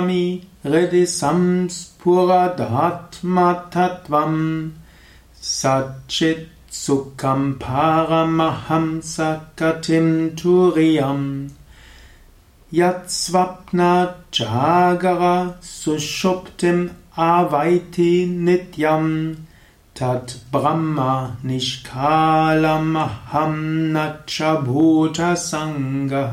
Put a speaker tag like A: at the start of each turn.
A: मि हृदि संस्फुरदथमथ त्वम् सच्चित् सुखं भागमहं सकथिं तु यत्स्वप्नजागर सुषुप्तिम् आवैति नित्यम्। तत् ब्रह्म निष्कालमहं न च भूतसङ्गः।